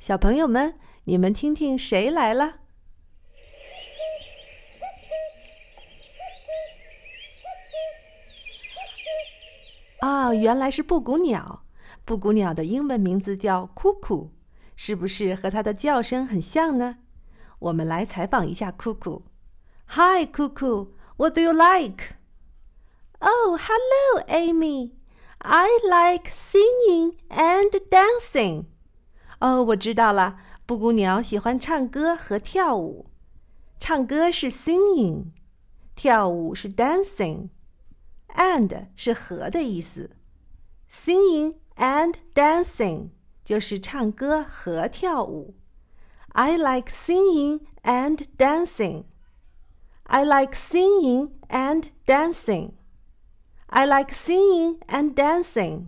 小朋友们，你们听听谁来了？哦，原来是布谷鸟。布谷鸟的英文名字叫 Cuckoo，是不是和它的叫声很像呢？我们来采访一下 Cuckoo。Hi, Cuckoo. What do you like? Oh, hello, Amy. I like singing and dancing. 哦，我知道了。布谷鸟喜欢唱歌和跳舞。唱歌是 singing，跳舞是 dancing，and 是和的意思。Singing and dancing 就是唱歌和跳舞。I like singing and dancing. I like singing and dancing. I like singing and dancing.